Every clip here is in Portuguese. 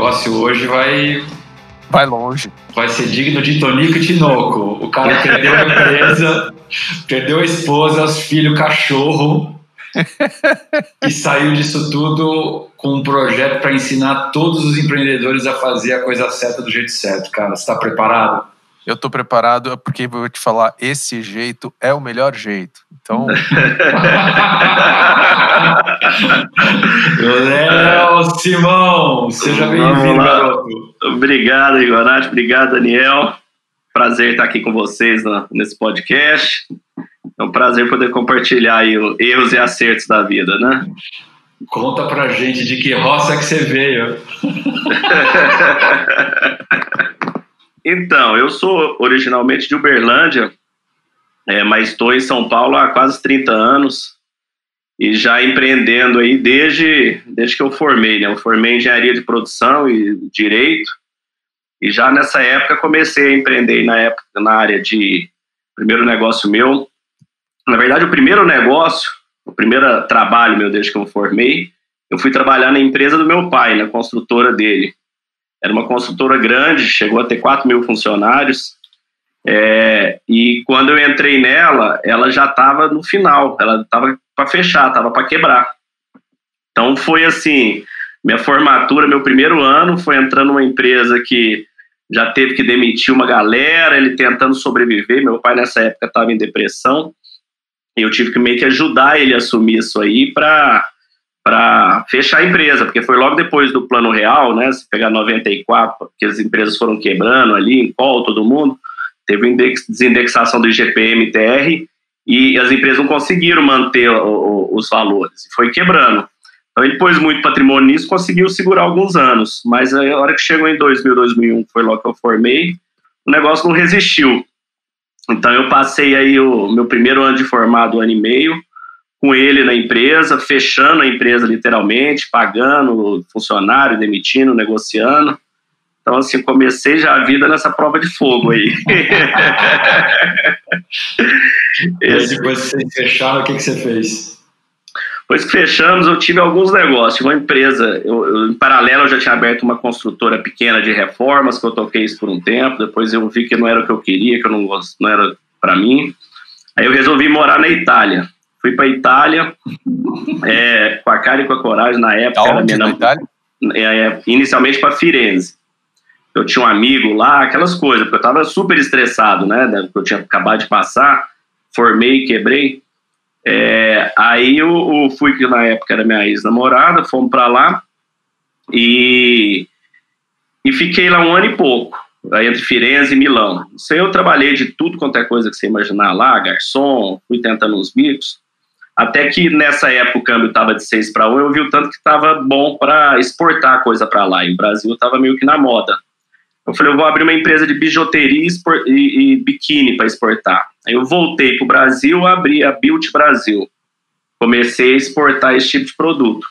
negócio hoje vai. Vai longe. Vai ser digno de Tonico e Tinoco. O cara perdeu a empresa, perdeu a esposa, os filhos, cachorro. e saiu disso tudo com um projeto para ensinar todos os empreendedores a fazer a coisa certa do jeito certo, cara. Você está preparado? Eu tô preparado porque vou te falar, esse jeito é o melhor jeito. Então. Léo Simão, seja bem-vindo, garoto. Obrigado, Igorati. Obrigado, Daniel. Prazer estar aqui com vocês nesse podcast. É um prazer poder compartilhar aí erros e acertos da vida, né? Conta pra gente de que roça que você veio. Então, eu sou originalmente de Uberlândia, é, mas estou em São Paulo há quase 30 anos e já empreendendo aí desde, desde que eu formei, né? Eu formei engenharia de produção e direito e já nessa época comecei a empreender na época na área de primeiro negócio meu. Na verdade, o primeiro negócio, o primeiro trabalho meu desde que eu formei, eu fui trabalhar na empresa do meu pai, na construtora dele. Era uma consultora grande, chegou a ter 4 mil funcionários. É, e quando eu entrei nela, ela já estava no final, ela estava para fechar, estava para quebrar. Então foi assim, minha formatura, meu primeiro ano foi entrando numa empresa que já teve que demitir uma galera, ele tentando sobreviver. Meu pai nessa época estava em depressão. E eu tive que meio que ajudar ele a assumir isso aí para para fechar a empresa, porque foi logo depois do Plano Real, né? Se pegar 94, que as empresas foram quebrando ali, em call, todo mundo, teve index, desindexação do IGPM, TR, e as empresas não conseguiram manter o, o, os valores, foi quebrando. Então ele pôs muito patrimônio nisso, conseguiu segurar alguns anos, mas a hora que chegou em 2000, 2001, foi logo que eu formei, o negócio não resistiu. Então eu passei aí o meu primeiro ano de formado, um ano e meio, com ele na empresa, fechando a empresa literalmente, pagando funcionário, demitindo, negociando. Então, assim, comecei já a vida nessa prova de fogo aí. e depois que vocês fecharam, o que, que você fez? Depois que fechamos, eu tive alguns negócios. Uma empresa, eu, eu, em paralelo, eu já tinha aberto uma construtora pequena de reformas, que eu toquei isso por um tempo. Depois eu vi que não era o que eu queria, que eu não, não era para mim. Aí eu resolvi morar na Itália. Fui para Itália, é, com a cara e com a coragem, na época. Era minha na Itália? É, é inicialmente para Firenze. Eu tinha um amigo lá, aquelas coisas, porque eu estava super estressado, né? Eu tinha acabado de passar, formei, quebrei. É, aí eu, eu, fui, que na época era minha ex-namorada, fomos para lá e, e fiquei lá um ano e pouco, entre Firenze e Milão. Isso eu trabalhei de tudo quanto é coisa que você imaginar lá, garçom, fui tentando uns bicos. Até que nessa época o câmbio estava de 6 para 1, eu vi o tanto que estava bom para exportar coisa para lá. E o Brasil estava meio que na moda. Eu falei, eu vou abrir uma empresa de bijuteria e, e, e biquíni para exportar. Aí eu voltei para o Brasil, abri a Built Brasil. Comecei a exportar esse tipo de produto.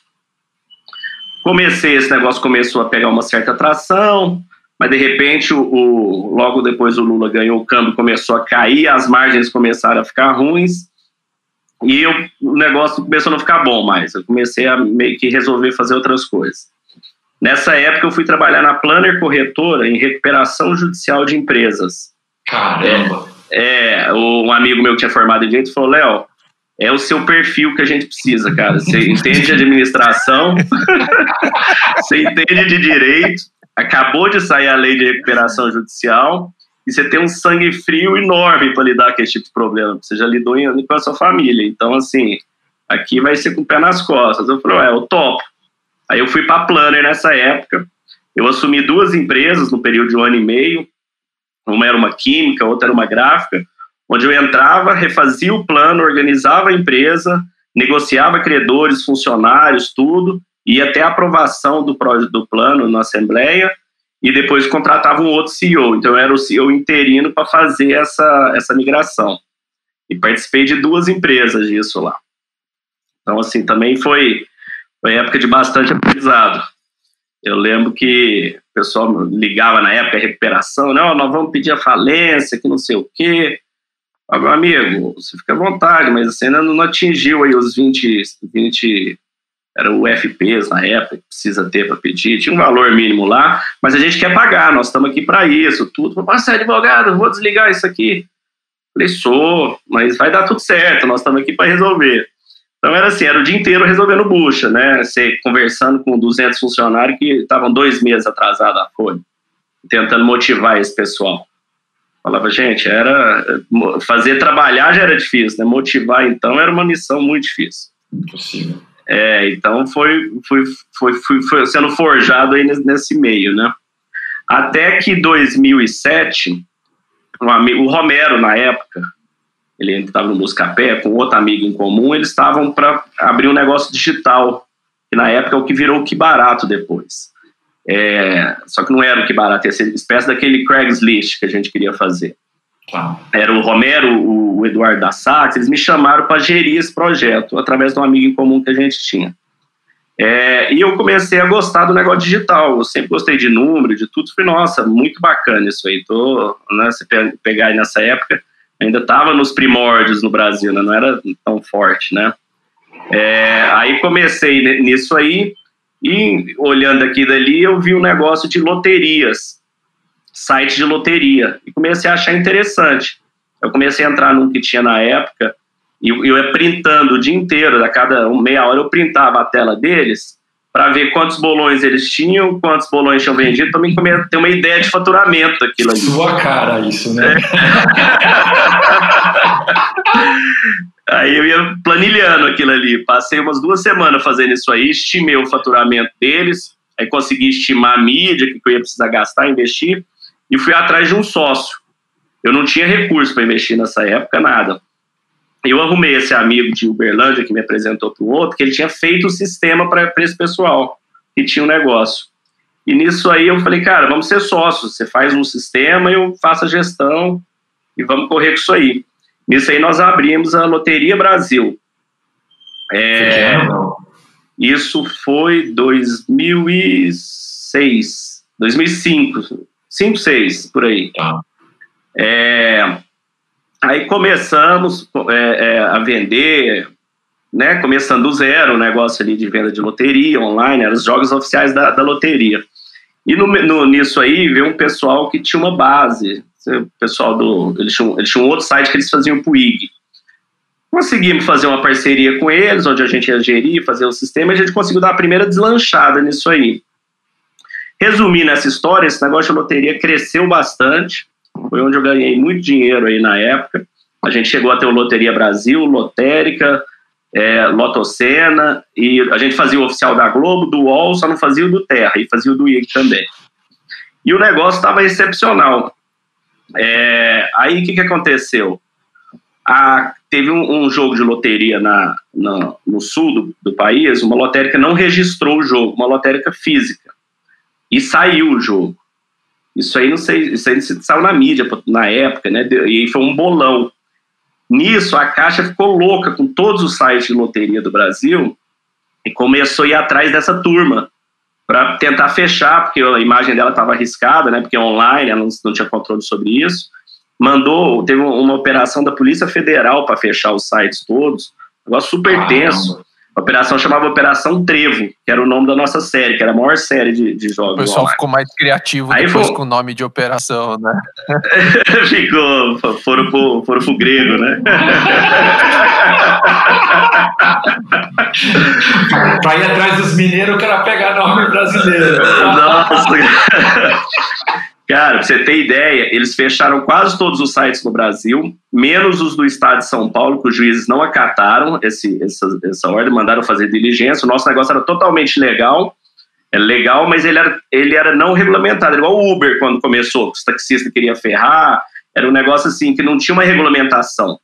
Comecei, esse negócio começou a pegar uma certa atração, mas de repente, o, o, logo depois o Lula ganhou, o câmbio começou a cair, as margens começaram a ficar ruins, e eu, o negócio começou a não ficar bom mais. Eu comecei a meio que resolver fazer outras coisas. Nessa época, eu fui trabalhar na Planner Corretora em recuperação judicial de empresas. Caramba! É, é um amigo meu que tinha formado em direito falou: Léo, é o seu perfil que a gente precisa, cara. Você entende de administração, você entende de direito, acabou de sair a lei de recuperação judicial e você tem um sangue frio enorme para lidar com esse tipo de problema. Você já lidou em, com a sua família. Então, assim, aqui vai ser com o pé nas costas. Eu falei, é, eu topo. Aí eu fui para Planner nessa época. Eu assumi duas empresas no período de um ano e meio. Uma era uma química, outra era uma gráfica, onde eu entrava, refazia o plano, organizava a empresa, negociava credores, funcionários, tudo, ia até a aprovação do, do plano na Assembleia e depois contratava um outro CEO. Então, eu era o CEO interino para fazer essa, essa migração. E participei de duas empresas disso lá. Então, assim, também foi, foi época de bastante aprendizado. Eu lembro que o pessoal ligava na época recuperação, não, nós vamos pedir a falência, que não sei o quê. Ah, meu amigo, você fica à vontade, mas você ainda não atingiu aí os 20, 20 era o FPs na época, precisa ter para pedir, tinha um valor mínimo lá, mas a gente quer pagar, nós estamos aqui para isso, tudo. Falei, você é advogado, vou desligar isso aqui. Falei, sou, mas vai dar tudo certo, nós estamos aqui para resolver. Então era assim, era o dia inteiro resolvendo bucha, né? Você conversando com 200 funcionários que estavam dois meses atrasados a folha, tentando motivar esse pessoal. Falava, gente, era fazer trabalhar já era difícil, né? Motivar então era uma missão muito difícil. Impossível. É, então foi, foi, foi, foi, foi sendo forjado aí nesse meio, né? Até que 2007, um amigo, o Romero, na época, ele estava no Buscapé com outro amigo em comum, eles estavam para abrir um negócio digital, que na época é o que virou o Que Barato depois. É, só que não era o Que Barato, ia ser espécie daquele Craigslist que a gente queria fazer. Era o Romero, o Eduardo da Sá, eles me chamaram para gerir esse projeto, através de um amigo em comum que a gente tinha. É, e eu comecei a gostar do negócio digital. Eu sempre gostei de número, de tudo. Falei, nossa, muito bacana isso aí. Tô, né, se pegar aí nessa época, ainda estava nos primórdios no Brasil, né, não era tão forte, né? É, aí comecei nisso aí e olhando aqui dali eu vi um negócio de loterias site de loteria. E comecei a achar interessante. Eu comecei a entrar num que tinha na época, e eu ia printando o dia inteiro, a cada meia hora eu printava a tela deles, para ver quantos bolões eles tinham, quantos bolões tinham vendido, também ter uma ideia de faturamento daquilo ali. Sua cara isso, né? aí eu ia planilhando aquilo ali. Passei umas duas semanas fazendo isso aí, estimei o faturamento deles, aí consegui estimar a mídia que eu ia precisar gastar, investir e fui atrás de um sócio. Eu não tinha recurso para investir nessa época, nada. Eu arrumei esse amigo de Uberlândia que me apresentou para o outro, que ele tinha feito o sistema para esse pessoal, que tinha um negócio. E nisso aí eu falei, cara, vamos ser sócios. Você faz um sistema, eu faço a gestão e vamos correr com isso aí. Nisso aí nós abrimos a Loteria Brasil. É, isso foi 2006, 2005, 5, 6, por aí. Tá. É, aí começamos é, é, a vender, né, começando do zero, o negócio ali de venda de loteria online, eram os jogos oficiais da, da loteria. E no, no, nisso aí veio um pessoal que tinha uma base, o pessoal do. Eles tinham, eles tinham um outro site que eles faziam pro IG. Conseguimos fazer uma parceria com eles, onde a gente ia gerir, fazer o sistema, e a gente conseguiu dar a primeira deslanchada nisso aí. Resumindo essa história, esse negócio de loteria cresceu bastante. Foi onde eu ganhei muito dinheiro aí na época. A gente chegou a ter o Loteria Brasil, Lotérica, é, Lotocena, e a gente fazia o oficial da Globo, do UOL, só não fazia o do Terra, e fazia o do IG também. E o negócio estava excepcional. É, aí o que, que aconteceu? A, teve um, um, jogo de loteria na, na no sul do, do, país, uma lotérica não registrou o jogo, uma lotérica física e saiu o jogo. Isso aí não sei, isso aí saiu na mídia na época, né? E foi um bolão. Nisso a Caixa ficou louca com todos os sites de loteria do Brasil e começou a ir atrás dessa turma para tentar fechar, porque a imagem dela estava arriscada, né? Porque online, ela não, não tinha controle sobre isso. Mandou, teve uma operação da Polícia Federal para fechar os sites todos, um negócio super tenso. A operação chamava Operação Trevo, que era o nome da nossa série, que era a maior série de, de jogos. O pessoal online. ficou mais criativo Aí depois foi... com o nome de operação, né? ficou, foram pro, foram pro grego, né? pra ir atrás dos mineiros, eu quero pegar nome brasileiro. Nossa! Cara, pra você ter ideia, eles fecharam quase todos os sites no Brasil, menos os do estado de São Paulo, que os juízes não acataram esse, essa, essa ordem, mandaram fazer diligência. O nosso negócio era totalmente legal, é legal, mas ele era, ele era não regulamentado, igual o Uber quando começou, os taxistas queriam ferrar, era um negócio assim que não tinha uma regulamentação.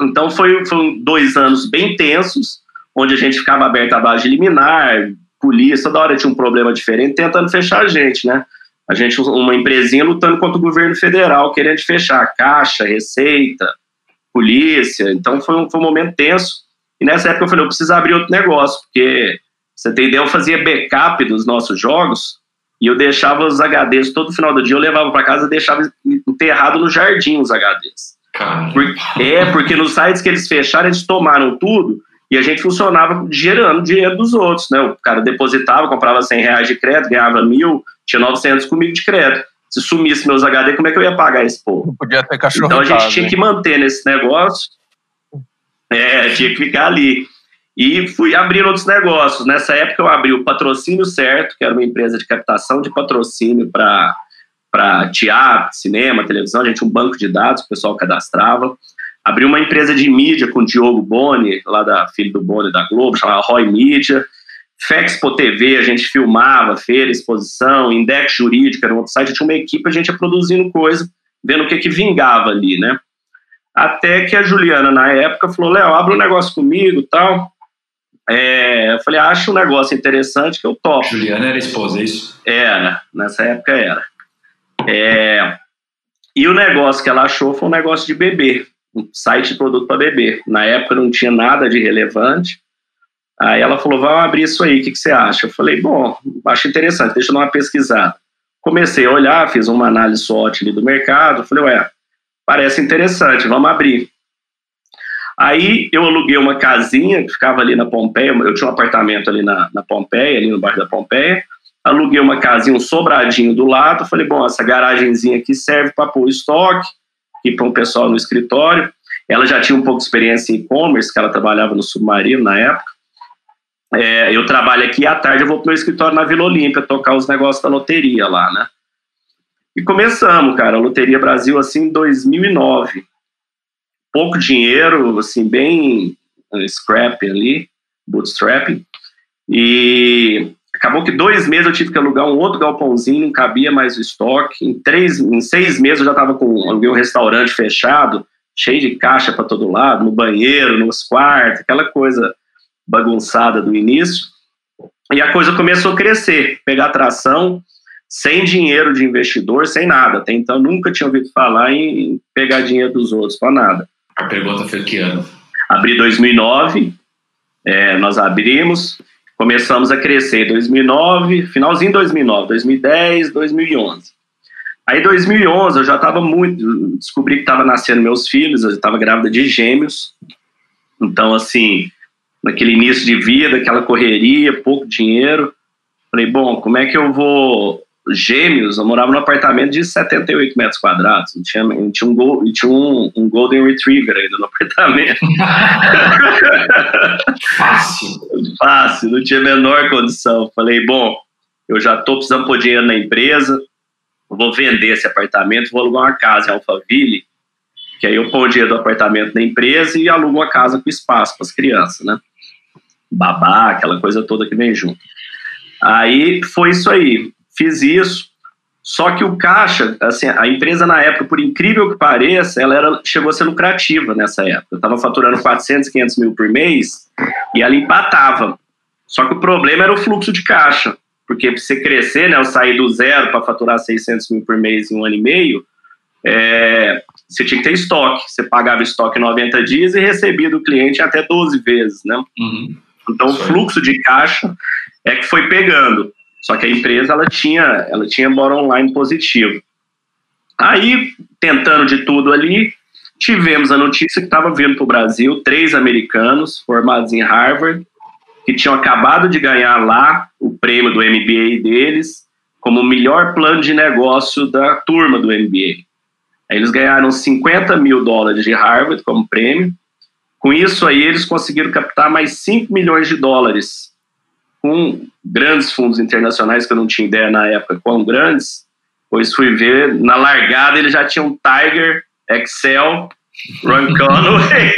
Então foi, foram dois anos bem tensos, onde a gente ficava aberto à base de liminar, polícia, toda hora tinha um problema diferente, tentando fechar a gente, né? A gente, uma empresinha lutando contra o governo federal, querendo fechar caixa, receita, polícia. Então foi um, foi um momento tenso. E nessa época eu falei, eu preciso abrir outro negócio, porque você tem ideia, eu fazia backup dos nossos jogos e eu deixava os HDs todo final do dia, eu levava para casa e deixava enterrado no jardim os HDs. Porque, é, porque nos sites que eles fecharam, eles tomaram tudo E a gente funcionava gerando dinheiro dos outros, né? O cara depositava, comprava 100 reais de crédito, ganhava mil, tinha 900 comigo de crédito. Se sumisse meus HD, como é que eu ia pagar esse povo? Não podia ter cachorro Então a gente casa, tinha hein? que manter nesse negócio. É, tinha que ficar ali. E fui abrindo outros negócios. Nessa época eu abri o Patrocínio Certo, que era uma empresa de captação de patrocínio para teatro, cinema, televisão. A gente tinha um banco de dados, o pessoal cadastrava. Abri uma empresa de mídia com o Diogo Boni, lá da filho do Boni da Globo, chamava Roy Mídia. Fexpo TV, a gente filmava, feira, exposição, Index Jurídica, era um outro site, tinha uma equipe, a gente ia produzindo coisa, vendo o que que vingava ali, né? Até que a Juliana, na época, falou, Léo, abre um negócio comigo tal. É, eu falei, acho um negócio interessante que eu topo. Juliana era esposa, é isso? Era, nessa época era. É, e o negócio que ela achou foi um negócio de bebê, um site de produto para bebê. Na época não tinha nada de relevante. Aí ela falou, vamos abrir isso aí, o que, que você acha? Eu falei, bom, acho interessante, deixa eu dar uma pesquisada. Comecei a olhar, fiz uma análise SWOT ali do mercado, falei, ué, parece interessante, vamos abrir. Aí eu aluguei uma casinha que ficava ali na Pompeia, eu tinha um apartamento ali na, na Pompeia, ali no bairro da Pompeia, aluguei uma casinha, um sobradinho do lado, falei, bom, essa garagenzinha aqui serve para pôr estoque, e para um pessoal no escritório. Ela já tinha um pouco de experiência em e-commerce, que ela trabalhava no Submarino na época. É, eu trabalho aqui à tarde, eu vou para o meu escritório na Vila Olímpia tocar os negócios da loteria lá, né? E começamos, cara, a Loteria Brasil assim em 2009. Pouco dinheiro, assim, bem uh, scrap ali, bootstrapping. E acabou que dois meses eu tive que alugar um outro galpãozinho, não cabia mais o estoque. Em, três, em seis meses eu já estava com aluguei um restaurante fechado, cheio de caixa para todo lado, no banheiro, nos quartos, aquela coisa bagunçada do início. E a coisa começou a crescer, pegar tração, sem dinheiro de investidor, sem nada. Até então nunca tinha ouvido falar em pegar dinheiro dos outros para nada. A pergunta foi que ano? Abri 2009, é, nós abrimos, começamos a crescer em 2009, finalzinho de 2009, 2010, 2011. Aí 2011 eu já estava muito, descobri que estava nascendo meus filhos, eu estava grávida de gêmeos. Então assim, naquele início de vida, aquela correria, pouco dinheiro, falei, bom, como é que eu vou gêmeos, eu morava num apartamento de 78 metros quadrados, e tinha, e tinha, um, e tinha um, um, Golden Retriever ainda no apartamento. Fácil. Fácil, não tinha a menor condição. Falei, bom, eu já estou precisando pôr dinheiro na empresa, vou vender esse apartamento, vou alugar uma casa em Alphaville, que aí eu ponho o dinheiro do apartamento na empresa e alugo uma casa com espaço para as crianças, né? Babá, aquela coisa toda que vem junto. Aí foi isso aí fiz isso. Só que o caixa, assim, a empresa na época, por incrível que pareça, ela era, chegou a ser lucrativa nessa época. Eu estava faturando 400, 500 mil por mês e ela empatava. Só que o problema era o fluxo de caixa, porque para você crescer, né, eu saí do zero para faturar 600 mil por mês em um ano e meio, é, você tinha que ter estoque. Você pagava estoque em 90 dias e recebia do cliente até 12 vezes, né? Uhum. Então, o fluxo de caixa é que foi pegando. Só que a empresa ela tinha, ela tinha bottom line positivo. Aí, tentando de tudo ali, tivemos a notícia que estava vindo para o Brasil três americanos formados em Harvard, que tinham acabado de ganhar lá o prêmio do MBA deles, como o melhor plano de negócio da turma do MBA. Aí eles ganharam 50 mil dólares de Harvard como prêmio. Com isso aí, eles conseguiram captar mais 5 milhões de dólares com grandes fundos internacionais que eu não tinha ideia na época quão grandes, pois fui ver, na largada ele já tinha um Tiger, Excel, Ron Conway.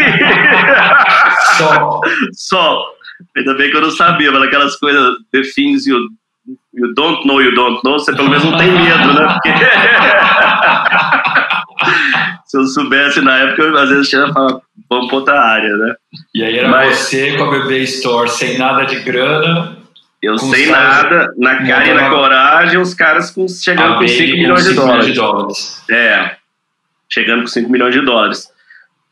Só. Só. Ainda bem que eu não sabia, mas aquelas coisas, the things you, you don't know, you don't know, você pelo menos não tem medo, né? Porque... Se eu soubesse na época, eu, às vezes tinha falar, vamos para outra área, né? E aí era Mas- você com a Bebê Store, sem nada de grana, Eu sem nada, na cara e na coragem, os caras com, chegando com 5 Baby com milhões de 5 dólares. de dólares. É, chegando com 5 milhões de dólares.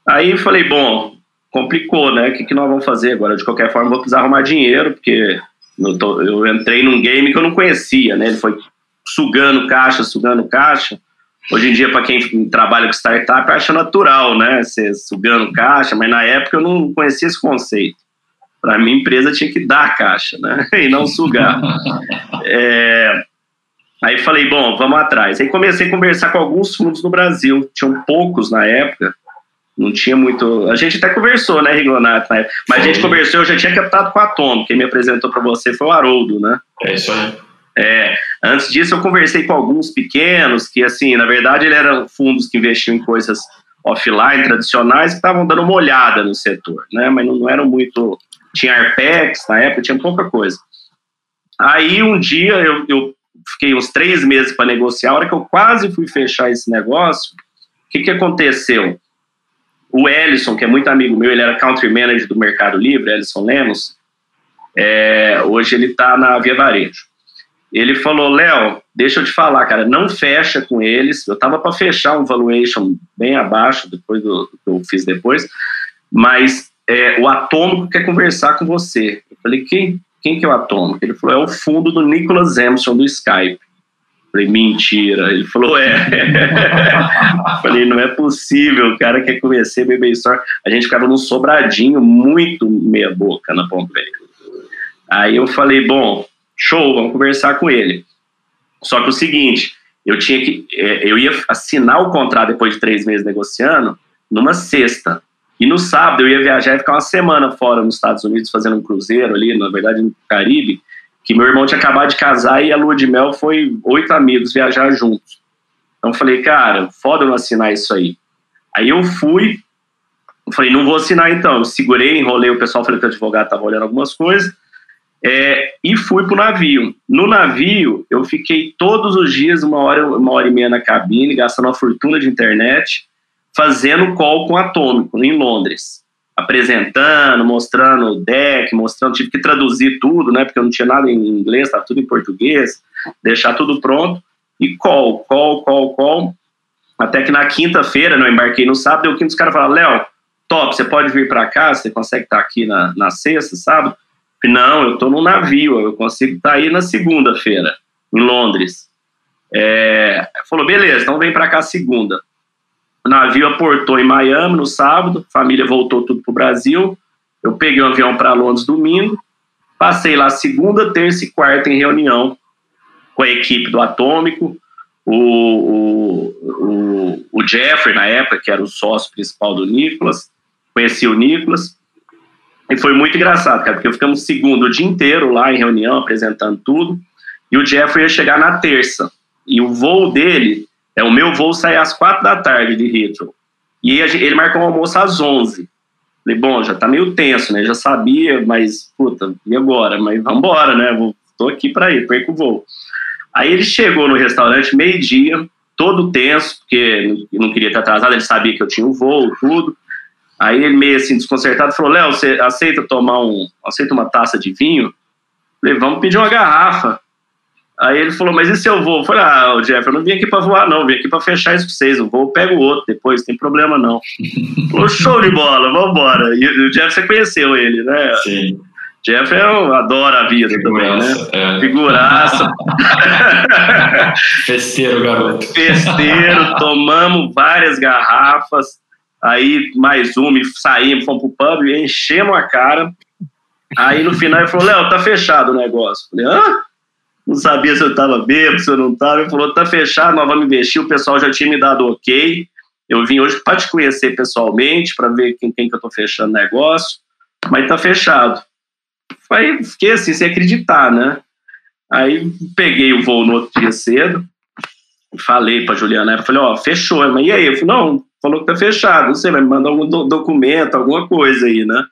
Aí eu falei, bom, complicou, né? O que, que nós vamos fazer agora? De qualquer forma, vou precisar arrumar dinheiro, porque eu entrei num game que eu não conhecia, né? Ele foi sugando caixa, sugando caixa. Hoje em dia, para quem trabalha com startup, acha natural, né? Você sugando caixa, mas na época eu não conhecia esse conceito. Para mim, empresa tinha que dar caixa, né? E não sugar. é, aí falei, bom, vamos atrás. Aí comecei a conversar com alguns fundos no Brasil. Tinham poucos na época. Não tinha muito. A gente até conversou, né, Rigonato. Mas a gente conversou, eu já tinha captado com a Tom. Quem me apresentou para você foi o Haroldo, né? É isso aí. É, antes disso, eu conversei com alguns pequenos que, assim, na verdade, eram fundos que investiam em coisas offline, tradicionais, que estavam dando uma olhada no setor, né? Mas não, não eram muito. Tinha Arpex na época, tinha pouca coisa. Aí, um dia, eu, eu fiquei uns três meses para negociar. A hora que eu quase fui fechar esse negócio, o que, que aconteceu? O Ellison, que é muito amigo meu, ele era country manager do Mercado Livre, Ellison Lemos. É, hoje ele está na Via Varejo. Ele falou, Léo, deixa eu te falar, cara, não fecha com eles. Eu tava para fechar um valuation bem abaixo depois do, do, que eu fiz depois, mas é, o Atômico quer conversar com você. Eu falei, quem, quem que é o Atômico? Ele falou, é o fundo do Nicholas Emerson do Skype. Eu falei, mentira. Ele falou, é. eu falei, não é possível, o cara quer conhecer Baby Store. A gente ficava num sobradinho muito meia boca na Pompeia. Aí eu falei, bom, show, vamos conversar com ele. Só que o seguinte, eu tinha que, é, eu ia assinar o contrato depois de três meses negociando numa sexta. E no sábado eu ia viajar e ficar uma semana fora nos Estados Unidos fazendo um cruzeiro ali, na verdade no Caribe, que meu irmão tinha acabado de casar e a lua de mel foi oito amigos viajar juntos. Então eu falei, cara, foda não assinar isso aí. Aí eu fui, eu falei, não vou assinar então. Eu segurei, enrolei o pessoal, falei que o advogado estava olhando algumas coisas. É, e fui para o navio. No navio, eu fiquei todos os dias, uma hora, uma hora e meia na cabine, gastando uma fortuna de internet, fazendo call com Atômico, em Londres. Apresentando, mostrando o deck, mostrando, tive que traduzir tudo, né? Porque eu não tinha nada em inglês, estava tudo em português, deixar tudo pronto. E call, call, call, call. Até que na quinta-feira, não embarquei no sábado, eu quinta os caras falaram, Léo, top, você pode vir para cá, você consegue estar aqui na, na sexta, sábado? Não, eu estou no navio, eu consigo estar tá aí na segunda-feira, em Londres. É, falou, beleza, então vem para cá segunda. O navio aportou em Miami no sábado, família voltou tudo para o Brasil. Eu peguei um avião para Londres domingo, passei lá segunda, terça e quarta em reunião com a equipe do Atômico, o, o, o, o Jeffrey, na época, que era o sócio principal do Nicolas, conheci o Nicolas, e foi muito engraçado, cara, porque ficamos segundo o dia inteiro lá em reunião, apresentando tudo. E o Jeffrey ia chegar na terça. E o voo dele, é o meu voo sai às quatro da tarde de Heathrow. E ele marcou um almoço às onze. Falei, bom, já tá meio tenso, né? Já sabia, mas, puta, e agora? Mas vambora, né? Vou, tô aqui para ir, perco o voo. Aí ele chegou no restaurante meio-dia, todo tenso, porque não queria estar atrasado, ele sabia que eu tinha o voo, tudo. Aí ele meio assim desconcertado falou: Léo, você aceita tomar um, aceita uma taça de vinho? falei, vamos pedir uma garrafa. Aí ele falou, mas e se eu vou? Eu falei, ah, o Jeff, eu não vim aqui para voar, não, vim aqui para fechar isso com vocês. Eu vou, eu pego o outro depois, não tem problema não. falou, show de bola, vamos embora. E o Jeff, você conheceu ele, né? Sim. Jeff é um, adora a vida Figuraça, também, né? É. Figuraça. Festeiro, garoto. Festeiro, tomamos várias garrafas. Aí mais uma, e saímos, fomos pro pub, enchemos a cara. Aí no final ele falou: Léo, tá fechado o negócio. Falei: hã? Não sabia se eu tava bêbado, se eu não tava. Ele falou: tá fechado, nós vamos investir. O pessoal já tinha me dado ok. Eu vim hoje para te conhecer pessoalmente, para ver quem, quem que eu tô fechando negócio, mas tá fechado. Aí fiquei assim, sem acreditar, né? Aí peguei o voo no outro dia cedo, falei pra Juliana, falei, ó, oh, fechou. Mas e aí? Eu falei, não, falou que tá fechado, não sei, vai me mandar algum do documento, alguma coisa aí, né?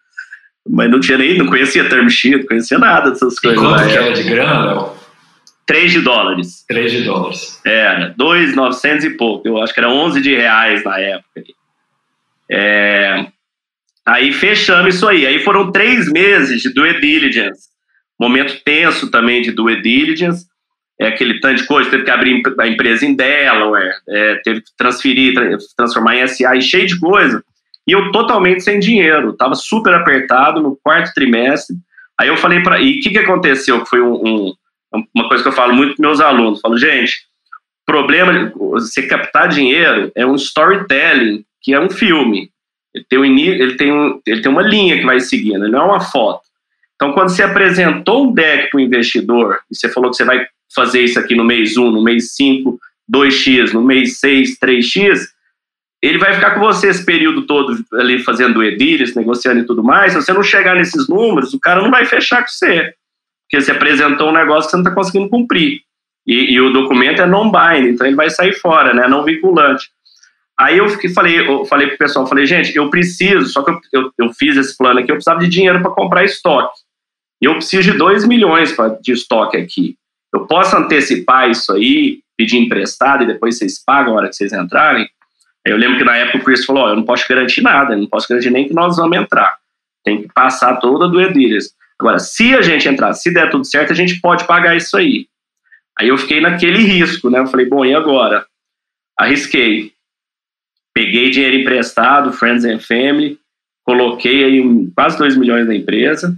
Mas não tinha nem, não conhecia term sheet, não conhecia nada dessas coisas. E quanto que era de grana, Léo? 3 de dólares. 3 de dólares. Era, 2,900 e pouco. Eu acho que era 11 de reais na época. É, aí fechamos isso aí. Aí foram três meses de due diligence. Momento tenso também de due diligence é aquele tanto de coisa, teve que abrir a empresa em Delaware, é, teve que transferir, transformar em SA e cheio de coisa. E eu totalmente sem dinheiro, estava super apertado no quarto trimestre. Aí eu falei para. E o que, que aconteceu? Foi um, um, uma coisa que eu falo muito para meus alunos: falo, gente, problema, você captar dinheiro é um storytelling, que é um filme. Ele tem, um, ele, tem um, ele tem uma linha que vai seguindo, não é uma foto. Então, quando você apresentou um deck para o investidor, e você falou que você vai fazer isso aqui no mês 1, no mês 5, 2x, no mês 6, 3x, ele vai ficar com você esse período todo ali fazendo edilhas, negociando e tudo mais. Se você não chegar nesses números, o cara não vai fechar com você. Porque você apresentou um negócio que você não está conseguindo cumprir. E, e, o documento é non-binding, então ele vai sair fora, né? Não vinculante. Aí eu fiquei, falei, eu falei pro pessoal, falei, gente, eu preciso, só que eu, eu, eu fiz esse plano aqui, eu precisava de dinheiro para comprar estoque. E eu preciso de 2 milhões pra, de estoque aqui. Eu posso antecipar isso aí, pedir emprestado e depois vocês pagam a hora que vocês entrarem? Eu lembro que na época o Chris falou, oh, eu não posso garantir nada, não posso garantir nem que nós vamos entrar. Tem que passar toda do Edilhas. Agora, se a gente entrar, se der tudo certo, a gente pode pagar isso aí. Aí eu fiquei naquele risco, né? Eu falei, bom, e agora? Arrisquei. Peguei dinheiro emprestado, Friends and Family, coloquei aí quase 2 milhões na empresa.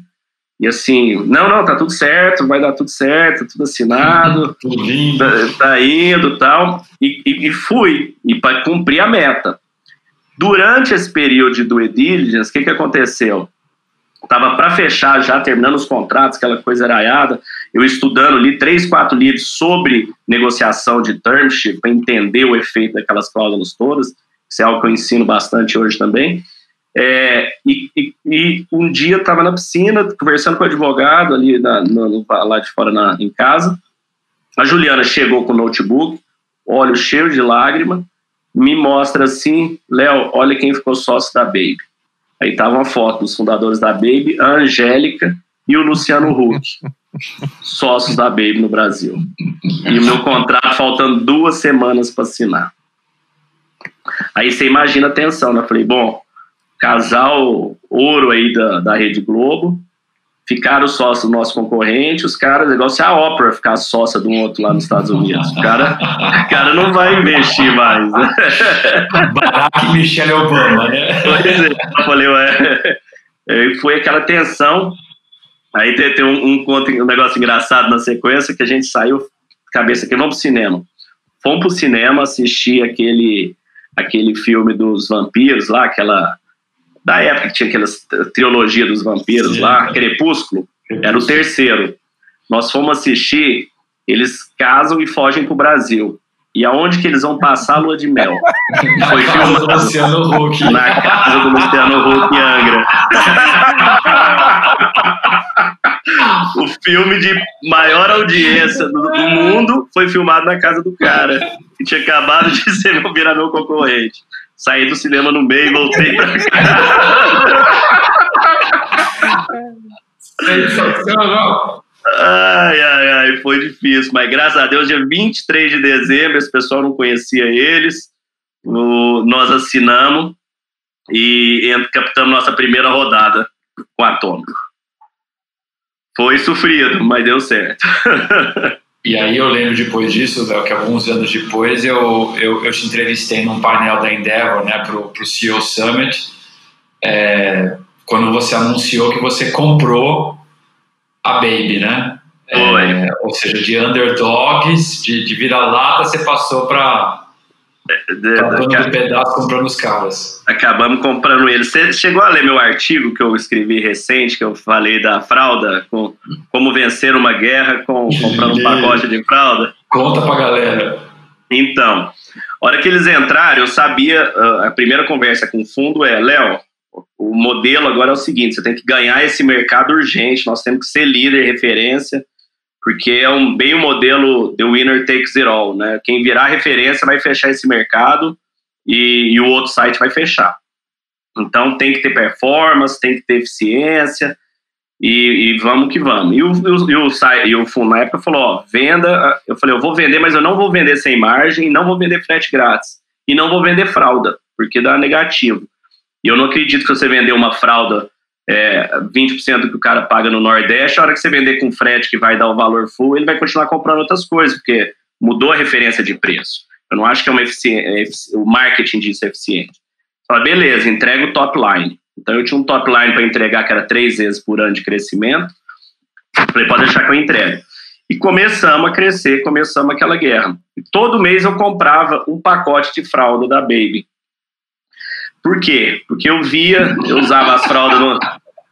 E assim, não, não, tá tudo certo, vai dar tudo certo, tudo assinado, tudo lindo. Tá, tá indo tal. E, e, e fui, e para cumprir a meta. Durante esse período de due diligence, o que, que aconteceu? Tava para fechar já, terminando os contratos, aquela coisa araiada, eu estudando, li três, quatro livros sobre negociação de termship, para entender o efeito daquelas cláusulas todas, isso é algo que eu ensino bastante hoje também. É, e, e, e, um dia eu estava na piscina, conversando com o advogado ali na, lá de fora na, em casa. A Juliana chegou com o notebook, olho cheio de lágrima, me mostra assim: Léo, olha quem ficou sócio da Baby. Aí tava uma foto dos fundadores da Baby, a Angélica e o Luciano Huck, sócios da Baby no Brasil. E o meu contrato faltando duas semanas para assinar. Aí você imagina a tensão, né? Eu falei, bom, casal ouro aí da, da Rede Globo, ficaram sócios do nosso concorrente, os caras, igual se a Oprah ficar sócia de um outro lá nos Estados Unidos. O cara, o cara não vai investir mais. Barack e Michelle Obama, né? Pois é, eu falei, ué. Foi aquela tensão. Aí tem, tem um, um, um negócio engraçado na sequência que a gente saiu cabeça aqui, vamos pro cinema. Fomos pro cinema assistir aquele, aquele filme dos vampiros lá, aquela da época que tinha aquela trilogia dos vampiros Sim. lá, Crepúsculo, era o terceiro. Nós fomos assistir, eles casam e fogem pro Brasil. E aonde que eles vão passar a lua de mel? Foi filmado do Luciano Huck. na casa do Luciano Huck em Angra. o filme de maior audiência do, do, mundo foi filmado na casa do cara, que tinha acabado de ser meu virar meu concorrente saí do cinema no meio e voltei pra. Sensacional. Ai, ai, ai, foi difícil, mas graças a Deus, dia 23 de dezembro, esse pessoal não conhecia eles, o, nós assinamos e captamos nossa primeira rodada com a Atômico. Foi sofrido, mas deu certo. E aí eu lembro depois disso, Léo, que alguns anos depois eu, eu, eu te entrevistei num painel da Endeavor, né, pro, pro CEO Summit, é, quando você anunciou que você comprou a Baby, né? É, ou seja, de underdogs, de, de vira-lata, você passou para Acabando de pedaço comprando os caras. Acabamos comprando eles. Você chegou a ler meu artigo que eu escrevi recente, que eu falei da fralda, com como vencer uma guerra com comprando um pacote de fralda? Conta pra galera. Então, a hora que eles entraram, eu sabia, ah, a primeira conversa com o fundo é, Léo, o modelo agora é o seguinte, você tem que ganhar esse mercado urgente, nós temos que ser líder, referência, porque é um, bem o modelo The Winner Takes It All, né? Quem virar referência vai fechar esse mercado e, e o outro site vai fechar. Então tem que ter performance, tem que ter eficiência e, e vamos que vamos. E o, e o, e o fundo na época falou, ó, venda, eu falei, eu vou vender, mas eu não vou vender sem margem, não vou vender frete grátis e não vou vender fralda, porque dá negativo. E eu não acredito que você vender uma fralda é, 20% do que o cara paga no Nordeste, a hora que você vender com frete que vai dar o valor full, ele vai continuar comprando outras coisas, porque mudou a referência de preço. Eu não acho que é uma eficiência, o marketing disso é eficiente. Fala, beleza, entrega o top line. Então eu tinha um top line para entregar que era três vezes por ano de crescimento. Falei, pode deixar que eu entregue. E começamos a crescer, começamos aquela guerra. E todo mês eu comprava um pacote de fralda da Baby. Por quê? Porque eu via, eu usava as fraldas no,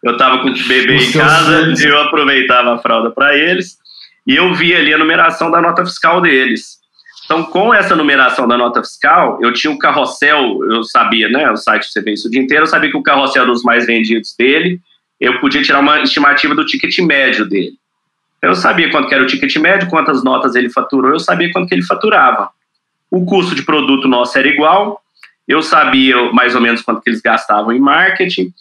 eu estava com o bebê em casa, eu aproveitava a fralda para eles e eu via ali a numeração da nota fiscal deles. Então, com essa numeração da nota fiscal, eu tinha o carrossel, eu sabia, né? O site você vê isso o dia inteiro, eu sabia que o carrossel dos mais vendidos dele, eu podia tirar uma estimativa do ticket médio dele. Eu sabia quanto era o ticket médio, quantas notas ele faturou, eu sabia quanto que ele faturava. O custo de produto nosso era igual, eu sabia mais ou menos quanto que eles gastavam em marketing,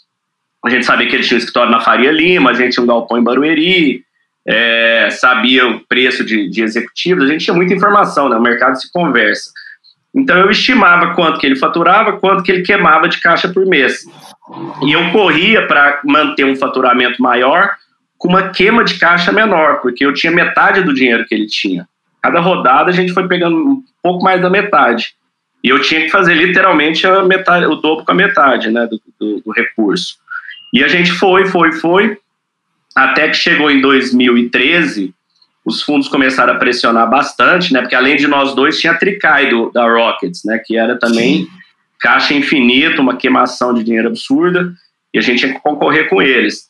a gente sabia que eles tinham um escritório na Faria Lima, a gente tinha um galpão em Barueri, é, sabia o preço de, de executivos, a gente tinha muita informação, né? o mercado se conversa. Então eu estimava quanto que ele faturava, quanto que ele queimava de caixa por mês. E eu corria para manter um faturamento maior com uma queima de caixa menor, porque eu tinha metade do dinheiro que ele tinha. Cada rodada a gente foi pegando um pouco mais da metade. E eu tinha que fazer literalmente a metade, o dobro com a metade né, do, do, do recurso. E a gente foi, foi, foi. Até que chegou em 2013, os fundos começaram a pressionar bastante, né? Porque além de nós dois, tinha a Tricai do, da Rockets, né? Que era também Sim. caixa infinita, uma queimação de dinheiro absurda, e a gente tinha que concorrer com eles.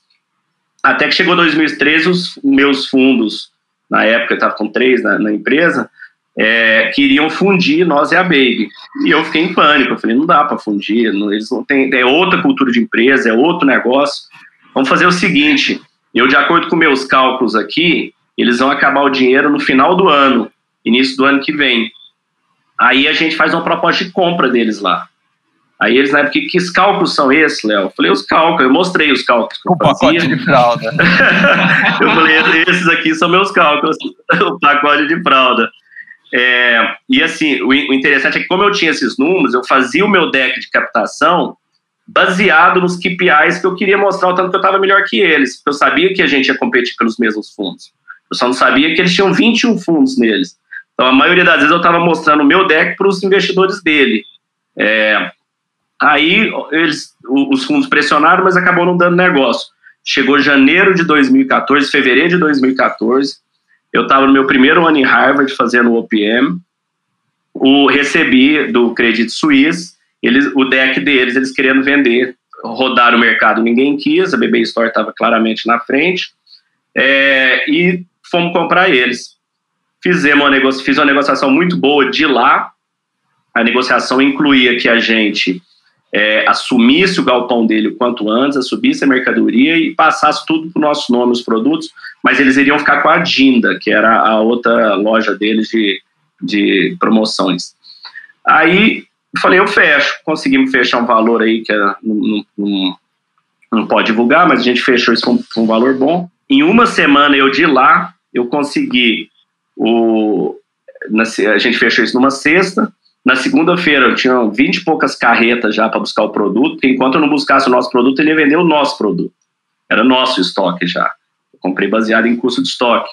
Até que chegou 2013, os meus fundos, na época eu estava com três na, na empresa, é, queriam fundir nós e a Baby. E eu fiquei em pânico, eu falei, não dá para fundir, não, eles não têm, é outra cultura de empresa, é outro negócio. Vamos fazer o seguinte, eu, de acordo com meus cálculos aqui, eles vão acabar o dinheiro no final do ano, início do ano que vem. Aí a gente faz uma proposta de compra deles lá. Aí eles, né, que, que cálculos são esses, Léo? Eu falei, os cálculos, eu mostrei os cálculos. o pacote de fralda. eu falei, esses aqui são meus cálculos, o pacote de fralda. É, e assim, o, o interessante é que como eu tinha esses números, eu fazia o meu deck de captação baseado nos KPIs que eu queria mostrar o tanto que eu estava melhor que eles. Eu sabia que a gente ia competir pelos mesmos fundos. Eu só não sabia que eles tinham 21 fundos neles. Então, a maioria das vezes eu estava mostrando o meu deck para os investidores dele. É, aí, eles, os fundos pressionaram, mas acabou não dando negócio. Chegou janeiro de 2014, fevereiro de 2014, eu estava no meu primeiro ano em Harvard fazendo o OPM, o, recebi do Credit Suisse eles, o deck deles, eles querendo vender, rodar o mercado, ninguém quis, a BB Store estava claramente na frente, é, e fomos comprar eles. Fizemos uma negocia, fiz uma negociação muito boa de lá, a negociação incluía que a gente é, assumisse o galpão dele o quanto antes, assumisse a mercadoria e passasse tudo para o nosso nome, os produtos, mas eles iriam ficar com a Dinda, que era a outra loja deles de, de promoções. Aí falei, eu fecho. Conseguimos fechar um valor aí que não, não, não pode divulgar, mas a gente fechou isso com, com um valor bom. Em uma semana eu de lá, eu consegui o. Na, a gente fechou isso numa sexta. Na segunda-feira eu tinha 20 e poucas carretas já para buscar o produto, enquanto eu não buscasse o nosso produto, ele ia vender o nosso produto. Era nosso estoque já. Comprei baseado em custo de estoque.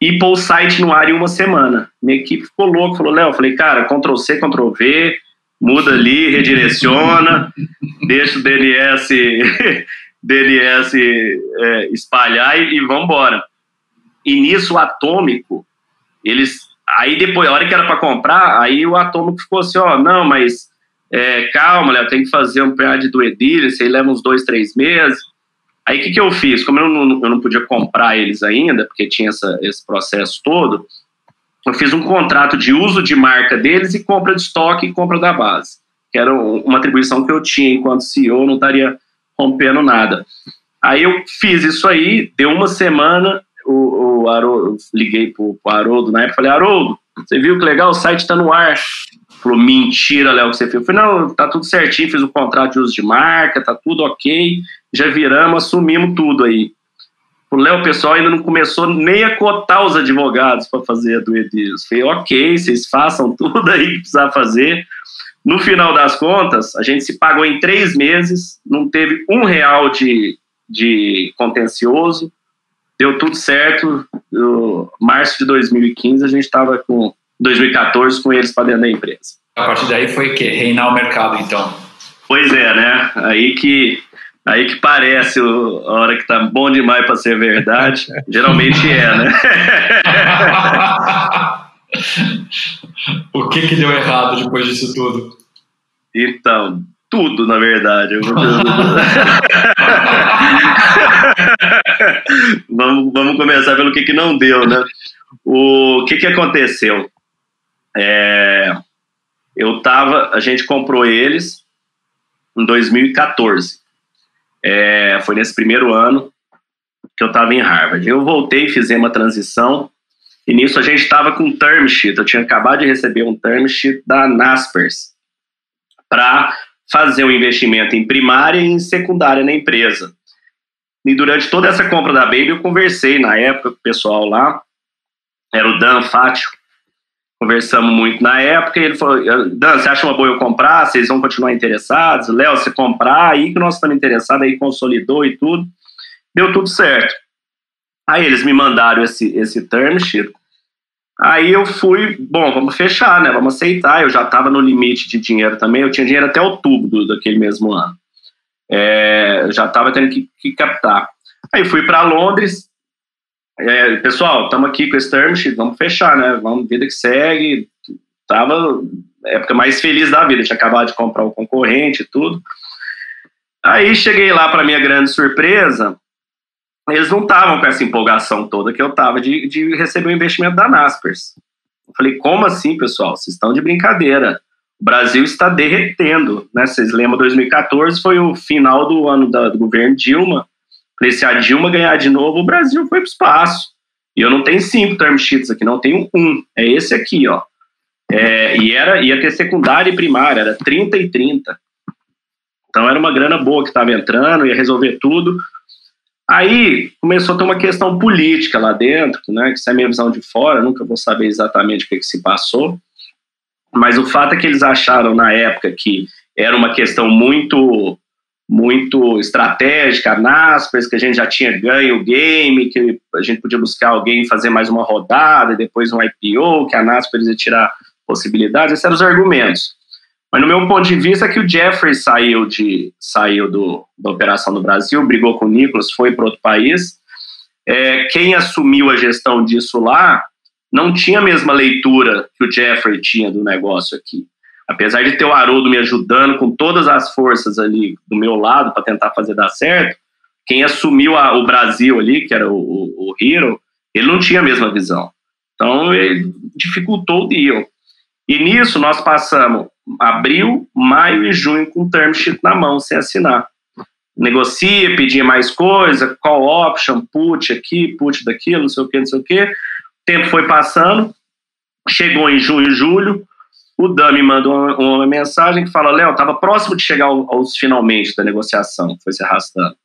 E pôr o site no ar em uma semana. Minha equipe ficou louca, falou, Léo, falei, cara, Ctrl C, Ctrl V, muda ali, redireciona, deixa o DNS, DNS é, espalhar e, e vamos embora. E nisso o Atômico, eles. Aí depois, a hora que era para comprar, aí o Atômico ficou assim: ó, não, mas é, calma, Léo, tem que fazer um PAD do Edilha, isso aí leva uns dois, três meses. Aí o que, que eu fiz? Como eu não, eu não podia comprar eles ainda, porque tinha essa, esse processo todo, eu fiz um contrato de uso de marca deles e compra de estoque e compra da base, que era uma atribuição que eu tinha enquanto CEO, não estaria rompendo nada. Aí eu fiz isso aí, deu uma semana, o, o Haroldo, liguei pro, pro Haroldo na época, falei, Haroldo, você viu que legal, o site está no ar. Falou, mentira, Léo, que você fez. Eu falei, não, tá tudo certinho, fiz o contrato de uso de marca, tá tudo ok, já viramos, assumimos tudo aí. O Léo, pessoal ainda não começou nem a cotar os advogados para fazer a do Edilson. Falei, ok, vocês façam tudo aí que precisar fazer. No final das contas, a gente se pagou em três meses, não teve um real de, de contencioso, deu tudo certo. No março de 2015, a gente estava com 2014 com eles para dentro da empresa. A partir daí foi que reinar o mercado, então. Pois é, né? Aí que Aí que parece o, a hora que tá bom demais para ser verdade. Geralmente é, né? o que que deu errado depois disso tudo? Então, tudo, na verdade. vamos, vamos começar pelo que, que não deu, né? O que, que aconteceu? É, eu tava, a gente comprou eles em 2014. É, foi nesse primeiro ano que eu estava em Harvard. Eu voltei, fizemos uma transição, e nisso a gente estava com um term sheet. Eu tinha acabado de receber um term sheet da Naspers para fazer um investimento em primária e em secundária na empresa. E durante toda essa compra da Baby, eu conversei na época com o pessoal lá, era o Dan Fátio, conversamos muito na época, e ele falou, Dan, você acha uma boa eu comprar? Vocês vão continuar interessados? Léo, você comprar, aí que nós estamos interessados, aí consolidou e tudo. Deu tudo certo. Aí eles me mandaram esse, esse term sheet, Aí eu fui, bom, vamos fechar, né? Vamos aceitar. Eu já estava no limite de dinheiro também. Eu tinha dinheiro até outubro daquele mesmo ano. É, já estava tendo que, que, captar. Aí fui para Londres. É, pessoal, estamos aqui com esse term sheet, vamos fechar, né? Vamos, vida que segue. Tava época mais feliz da vida. Tinha acabado de comprar o concorrente e tudo. Aí cheguei lá, para minha grande surpresa, eles não estavam com essa empolgação toda que eu estava de, de receber o investimento da Naspers. Eu falei, como assim, pessoal? Vocês estão de brincadeira. O Brasil está derretendo. Né? Vocês lembram, 2014 foi o final do ano da, do governo Dilma. Falei, se a Dilma ganhar de novo, o Brasil foi para o espaço. E eu não tenho cinco term sheets aqui, não tenho um. É esse aqui, ó. É, e era, ia ter secundária e primária, era 30 e 30. Então era uma grana boa que estava entrando, ia resolver tudo. Aí começou a ter uma questão política lá dentro, né, que isso é minha visão de fora, nunca vou saber exatamente o que, que se passou, mas o fato é que eles acharam na época que era uma questão muito muito estratégica, Naspers, que a gente já tinha ganho o game, que a gente podia buscar alguém fazer mais uma rodada, depois um IPO, que a Naspers ia tirar possibilidades, esses eram os argumentos. Mas no meu ponto de vista é que o Jeffrey saiu de saiu do, da operação do Brasil, brigou com o Nicholas, foi para outro país. É, quem assumiu a gestão disso lá não tinha a mesma leitura que o Jeffrey tinha do negócio aqui. Apesar de ter o Haroldo me ajudando com todas as forças ali do meu lado para tentar fazer dar certo, quem assumiu a, o Brasil ali, que era o, o, o Hero, ele não tinha a mesma visão. Então ele dificultou o deal. E nisso nós passamos abril, maio e junho com o term sheet na mão, sem assinar. Negocia, pedia mais coisa, call option, put aqui, put daquilo, não sei o que, não sei o que. O tempo foi passando, chegou em junho, julho, o Dan me manda uma, uma mensagem que fala, Léo, estava próximo de chegar aos finalmente da negociação, foi se arrastando.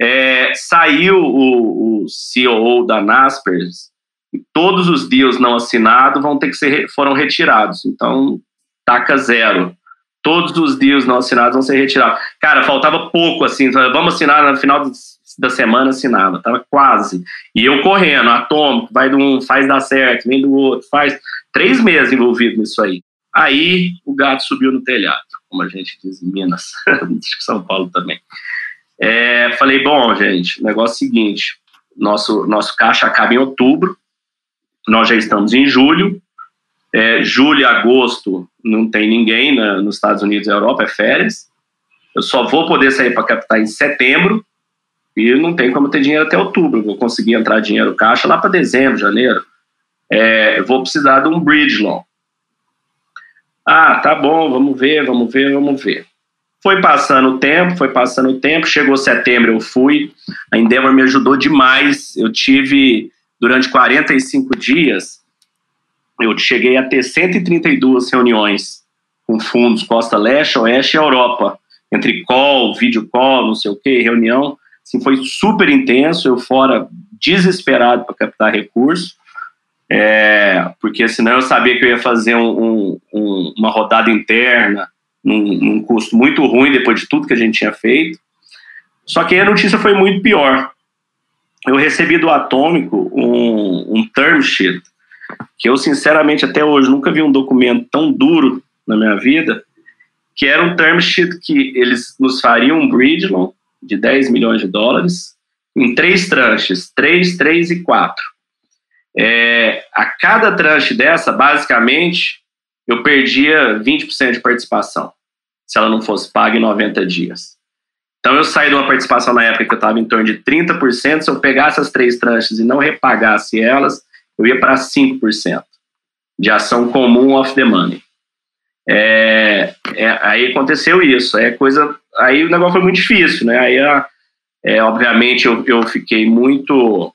É, saiu o, o CEO da Naspers e todos os deals não assinados vão ter que ser foram retirados. Então taca zero. Todos os deals não assinados vão ser retirados. Cara, faltava pouco, assim, vamos assinar no final da semana, assinava, tava quase. E eu correndo, atômico, vai de um, faz dar certo, vem do outro, faz. Três meses envolvido nisso aí. Aí o gato subiu no telhado, como a gente diz em Minas, acho que São Paulo também. É, falei, bom, gente, o negócio é o seguinte: nosso, nosso caixa acaba em outubro, nós já estamos em julho, é, julho e agosto não tem ninguém nos Estados Unidos e Europa, é férias. Eu só vou poder sair para captar em setembro e não tem como ter dinheiro até outubro. Vou conseguir entrar dinheiro caixa lá para dezembro, janeiro. É, vou precisar de um bridge loan. Ah, tá bom, vamos ver, vamos ver, vamos ver. Foi passando o tempo, foi passando o tempo, chegou setembro, eu fui. A Endeavor me ajudou demais. Eu tive, durante 45 dias, eu cheguei a ter 132 reuniões com fundos Costa Leste, Oeste e Europa, entre call, vídeo call, não sei o que, reunião. Assim, foi super intenso, eu fora desesperado para captar recurso, é, porque senão eu sabia que eu ia fazer um, um, uma rodada interna num, num, custo muito ruim depois de tudo que a gente tinha feito. Só que a notícia foi muito pior. Eu recebi do Atômico um, um term sheet que eu sinceramente até hoje nunca vi um documento tão duro na minha vida, que era um term sheet que eles nos fariam um bridge loan de 10 milhões de dólares em três tranches, 3, 3 e 4. É, a cada tranche dessa, basicamente, eu perdia 20% de participação, se ela não fosse paga em 90 dias. Então eu saí de uma participação na época que eu estava em torno de 30%, se eu pegasse as três tranches e não repagasse elas, eu ia para 5% de ação comum off the money. É, é, aí aconteceu isso, é coisa, aí o negócio foi muito difícil, né? Aí, é, obviamente, eu, eu fiquei muito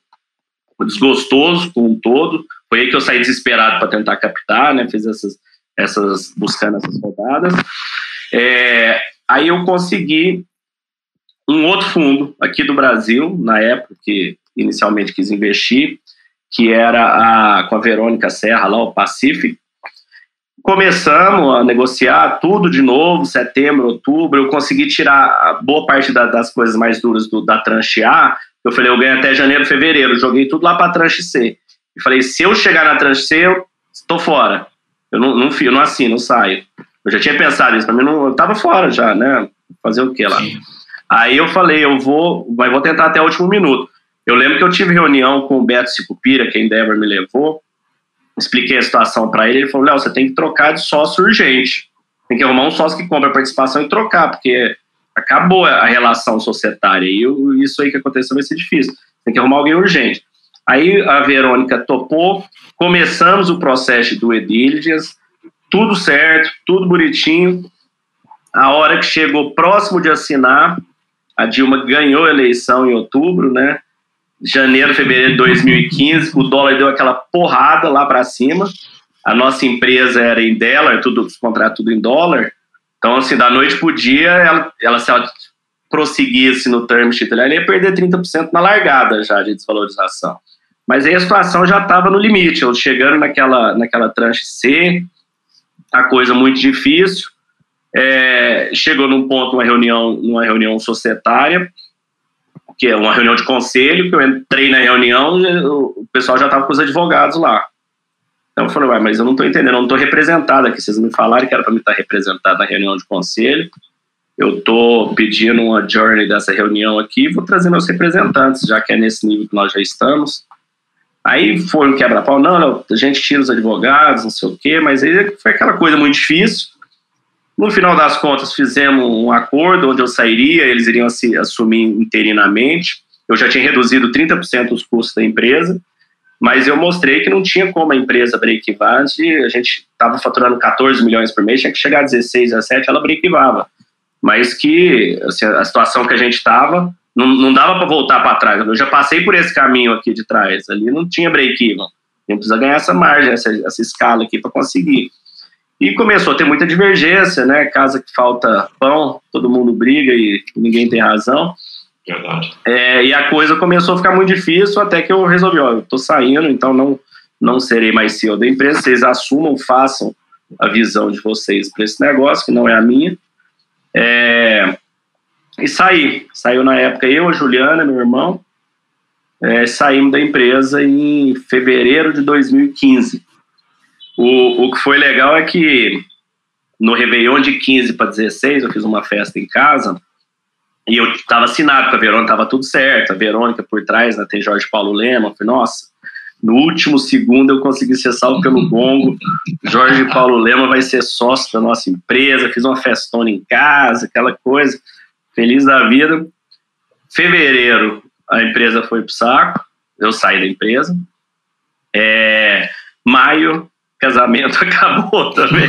desgostoso com um todo. Foi aí que eu saí desesperado para tentar captar, né? Fiz essas, essas buscando essas rodadas. É, aí eu consegui um outro fundo aqui do Brasil, na época que inicialmente quis investir, que era a, com a Verônica Serra, lá, o Pacific. Começamos a negociar tudo de novo, setembro, outubro. Eu consegui tirar boa parte da, das coisas mais duras do, da tranche A. Eu falei, eu ganho até janeiro, fevereiro. Joguei tudo lá para tranche C. E falei, se eu chegar na tranche C, eu estou fora. Eu não, não, eu não assino, não saio. Eu já tinha pensado isso, para mim não, eu estava fora já, né? Fazer o que lá? Sim. Aí eu falei, eu vou, mas vou tentar até o último minuto. Eu lembro que eu tive reunião com o Beto Sicupira, que a Endeavor me levou, expliquei a situação para ele, ele falou, Léo, você tem que trocar de sócio urgente. Tem que arrumar um sócio que compra a participação e trocar, porque acabou a relação societária. E isso aí que aconteceu vai ser difícil. Tem que arrumar alguém urgente. Aí a Verônica topou, começamos o processo do Edilhas, tudo certo, tudo bonitinho. A hora que chegou próximo de assinar, a Dilma ganhou a eleição em outubro, né? Janeiro, fevereiro de 2015, o dólar deu aquela porrada lá para cima. A nossa empresa era em dólar, tudo, os contratos tudo em dólar. Então, assim, da noite pro dia, ela, ela se ela prosseguisse no term sheet, ela ia perder 30% na largada já de desvalorização. Mas aí a situação já estava no limite, eu chegando naquela, naquela tranche C, a coisa muito difícil. É, chegou num ponto, uma reunião, numa reunião societária, que é uma reunião de conselho, que eu entrei na reunião o pessoal já estava com os advogados lá. Então falei, ué, mas eu não estou entendendo, eu não estou representado aqui. Vocês me falaram que era para mim estar representado na reunião de conselho. Eu estou pedindo uma journey dessa reunião aqui, vou trazer meus representantes, já que é nesse nível que nós já estamos. Aí foi um quebra-pau, não, não, a gente tira os advogados, não sei o quê, mas aí foi aquela coisa muito difícil. No final das contas, fizemos um acordo onde eu sairia, eles iriam se assumir interinamente. Eu já tinha reduzido 30% dos custos da empresa, mas eu mostrei que não tinha como a empresa break-even. A gente estava faturando 14 milhões por mês, tinha que chegar a 16, 17, ela break-evava. Mas que assim, a situação que a gente estava, não, não dava para voltar para trás. Eu já passei por esse caminho aqui de trás, ali não tinha break-even. A gente precisa ganhar essa margem, essa, essa escala aqui para conseguir. E começou a ter muita divergência, né? Casa que falta pão, todo mundo briga e ninguém tem razão. Verdade. É, e a coisa começou a ficar muito difícil até que eu resolvi, ó, eu tô saindo, então não, não serei mais CEO da empresa, vocês assumam, façam a visão de vocês para esse negócio, que não é a minha. É, e saí. Saiu na época eu, a Juliana, meu irmão, é, saímos da empresa em fevereiro de 2015. O, o que foi legal é que no Réveillon de 15 para 16, eu fiz uma festa em casa e eu estava assinado com a Verônica, estava tudo certo. A Verônica por trás, né, tem Jorge Paulo Lema. Falei, nossa, no último segundo eu consegui ser salvo pelo gongo. Jorge Paulo Lema vai ser sócio da nossa empresa. Fiz uma festona em casa, aquela coisa. Feliz da vida. Fevereiro, a empresa foi pro saco. Eu saí da empresa. É, maio, casamento acabou também.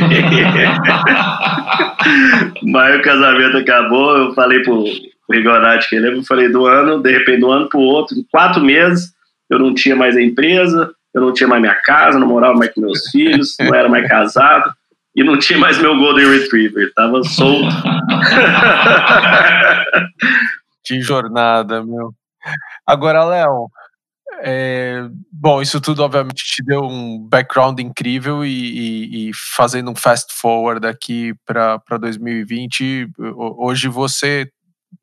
Mas o casamento acabou, eu falei pro Rigorati que ele eu falei do ano, de repente do ano pro outro, em quatro meses eu não tinha mais a empresa, eu não tinha mais minha casa, não morava mais com meus filhos, não era mais casado e não tinha mais meu Golden Retriever, tava solto. que jornada, meu. Agora, Léo, é, bom, isso tudo obviamente te deu um background incrível e, e, e fazendo um fast forward aqui para 2020, hoje você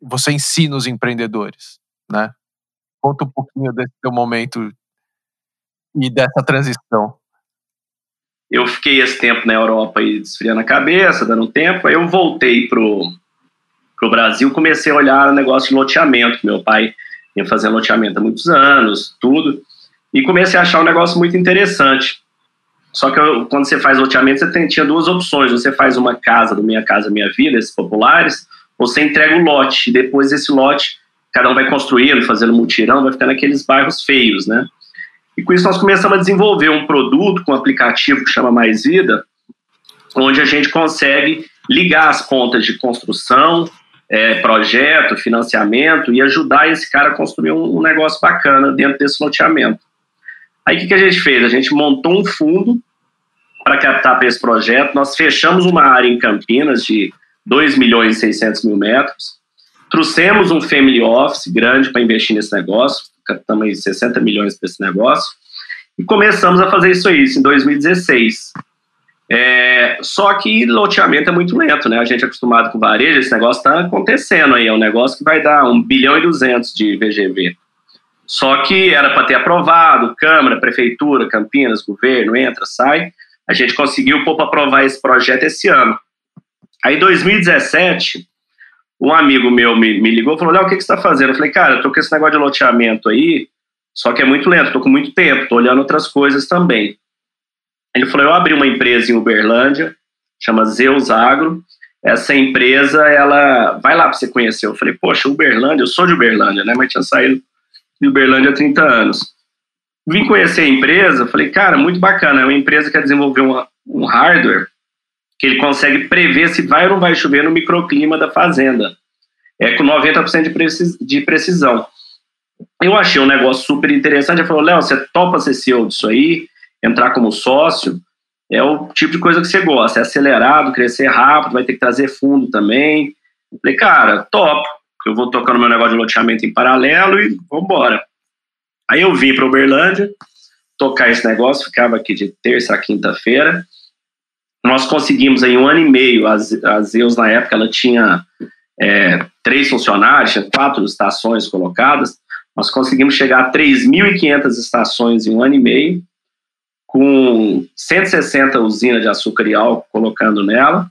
você ensina os empreendedores, né? Conta um pouquinho desse teu momento e dessa transição. Eu fiquei esse tempo na Europa aí desfriando a cabeça, dando tempo, aí eu voltei pro, pro Brasil, comecei a olhar o negócio de loteamento, meu pai vinha fazendo loteamento há muitos anos, tudo, e comecei a achar um negócio muito interessante. Só que eu, quando você faz loteamento, você tem, tinha duas opções. Você faz uma casa do Minha Casa Minha Vida, esses populares, você entrega o lote, e depois esse lote, cada um vai construindo, fazendo mutirão, vai ficar naqueles bairros feios, né? E com isso nós começamos a desenvolver um produto com um aplicativo que chama Mais Vida, onde a gente consegue ligar as contas de construção, é, projeto, financiamento e ajudar esse cara a construir um, um negócio bacana dentro desse loteamento. Aí o que, que a gente fez? A gente montou um fundo para captar para esse projeto. Nós fechamos uma área em Campinas de 2 milhões e 600 mil metros. Trouxemos um family office grande para investir nesse negócio, captamos aí 60 milhões para esse negócio, e começamos a fazer isso aí, isso em 2016. É, só que loteamento é muito lento, né? A gente é acostumado com varejo, esse negócio está acontecendo aí, é um negócio que vai dar 1 bilhão e 200 de VGV. Só que era para ter aprovado, Câmara, Prefeitura, Campinas, governo, entra, sai. A gente conseguiu pôr para aprovar esse projeto esse ano. Aí, em 2017, um amigo meu me, me ligou e falou: Léo, o que, que você está fazendo? Eu falei: Cara, eu tô com esse negócio de loteamento aí, só que é muito lento, tô com muito tempo, tô olhando outras coisas também. Ele falou: Eu abri uma empresa em Uberlândia, chama Zeus Agro. Essa empresa, ela vai lá para você conhecer. Eu falei: Poxa, Uberlândia, eu sou de Uberlândia, né? Mas tinha saído de Uberlândia há 30 anos. Vim conhecer a empresa, falei: Cara, muito bacana. É uma empresa que quer desenvolver uma, um hardware que ele consegue prever se vai ou não vai chover no microclima da fazenda. É com 90% de, precis, de precisão. Eu achei um negócio super interessante. Ele falou: Léo, você topa ser CEO disso aí, entrar como sócio? É o tipo de coisa que você gosta, é acelerado, crescer rápido, vai ter que trazer fundo também. Eu falei, cara, top, eu vou tocando meu negócio de loteamento em paralelo e vamos embora. Aí eu vim para Uberlândia, tocar esse negócio, ficava aqui de terça a quinta-feira, nós conseguimos em um ano e meio, a, Zeus na época ela tinha é, três funcionários, tinha quatro estações colocadas, nós conseguimos chegar a 3.500 estações em um ano e meio, com 160 usinas de açúcar e álcool colocando nela,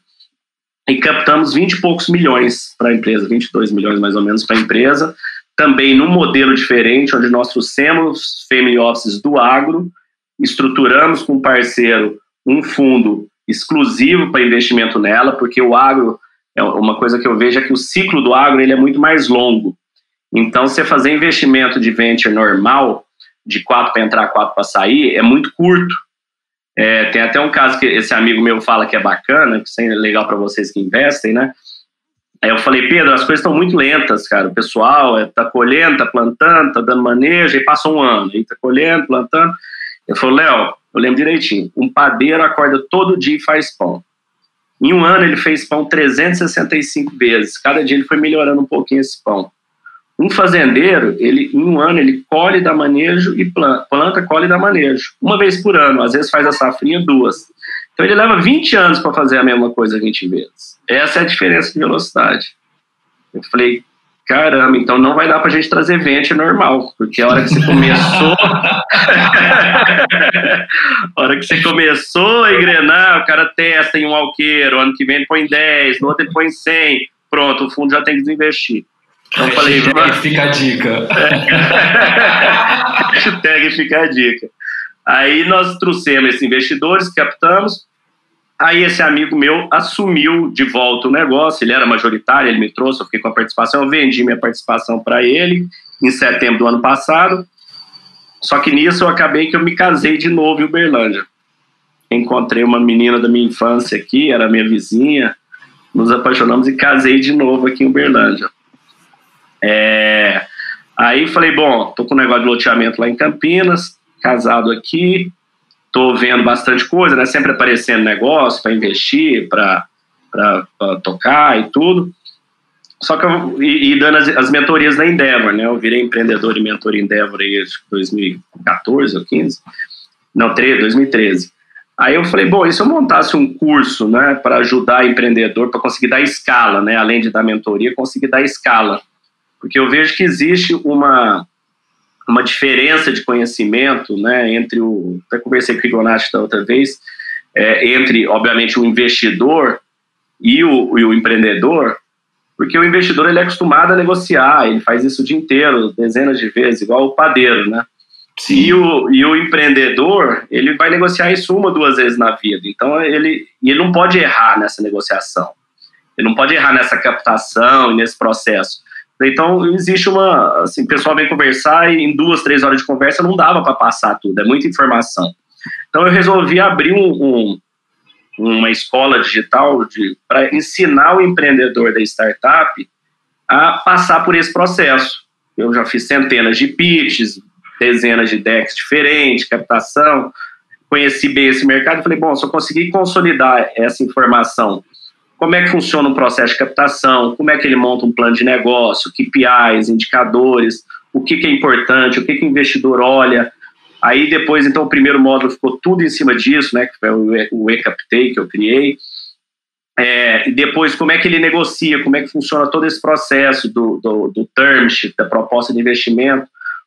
e captamos 20 e poucos milhões para a empresa, 22 milhões mais ou menos para a empresa, também num modelo diferente, onde nós trouxemos family offices do agro, estruturamos com um parceiro um fundo exclusivo para investimento nela, porque o agro, é uma coisa que eu vejo é que o ciclo do agro ele é muito mais longo. Então, você fazer investimento de venture normal, de quatro para entrar, quatro para sair, é muito curto. É, tem até um caso que esse amigo meu fala que é bacana, que é legal para vocês que investem, né? Aí eu falei, Pedro, as coisas estão muito lentas, cara. O pessoal está é, colhendo, está plantando, está dando manejo, e passa um ano, está colhendo, plantando. Eu falei, Léo, eu lembro direitinho. Um padeiro acorda todo dia e faz pão. Em um ano ele fez pão 365 vezes. Cada dia ele foi melhorando um pouquinho esse pão. Um fazendeiro, ele em um ano ele colhe, dá manejo e planta, planta, colhe dá manejo. Uma vez por ano, às vezes faz a safrinha duas. Então ele leva 20 anos para fazer a mesma coisa 20 vezes. Essa é a diferença de velocidade. Eu falei, Caramba, então não vai dar pra gente trazer venture normal, porque a hora que você começou. a hora que você começou a engrenar, o cara testa em um alqueiro, ano que vem ele põe 10, no outro ele põe 100, pronto, o fundo já tem que desinvestir. Eu falei, Hashtag fica a dica. Hashtag fica a dica. Aí nós trouxemos esses investidores, captamos, Aí esse amigo meu assumiu de volta o negócio, ele era majoritário, ele me trouxe, eu fiquei com a participação, eu vendi minha participação para ele em setembro do ano passado. Só que nisso eu acabei que eu me casei de novo em Uberlândia. Encontrei uma menina da minha infância aqui, era minha vizinha, nos apaixonamos e casei de novo aqui em Uberlândia. É... Aí falei, bom, tô com um negócio de loteamento lá em Campinas, casado aqui, estou vendo bastante coisa, né? Sempre aparecendo negócio para investir, para tocar e tudo. Só que eu, e, e dando as, as, mentorias da Endeavor, né? Eu virei empreendedor e mentor Endeavor em 2014 ou 15, não, 13, 2013. Aí eu falei, bom, e se eu montasse um curso, né, para ajudar empreendedor, para conseguir dar escala, né, além de dar mentoria, conseguir dar escala, porque eu vejo que existe uma uma diferença de conhecimento, né, entre o, até conversei com o Igonati da outra vez, é, entre, obviamente, o investidor e o, e o empreendedor, porque o investidor ele é acostumado a negociar, ele faz isso o dia inteiro, dezenas de vezes, igual o padeiro, né? E o, e o empreendedor, ele vai negociar isso uma, duas vezes na vida. Então, ele, ele não pode errar nessa negociação. Ele não pode errar nessa captação e nesse processo. Então, existe uma. Assim, o pessoal vem conversar e em duas, três horas de conversa não dava para passar tudo, é muita informação. Então, eu resolvi abrir um, um, uma escola digital para ensinar o empreendedor da startup a passar por esse processo. Eu já fiz centenas de pitches, dezenas de decks diferentes, captação, conheci bem esse mercado. Falei, bom, se eu conseguir consolidar essa informação como é que funciona um processo de captação, como é que ele monta um plano de negócio, KPIs, indicadores, o que, que é importante, o que, que o investidor olha. Aí depois, então, o primeiro módulo ficou tudo em cima disso, né, que foi o E-Captei que eu criei. É, e depois, como é que ele negocia, como é que funciona todo esse processo do, do, do term sheet, da proposta de investimento,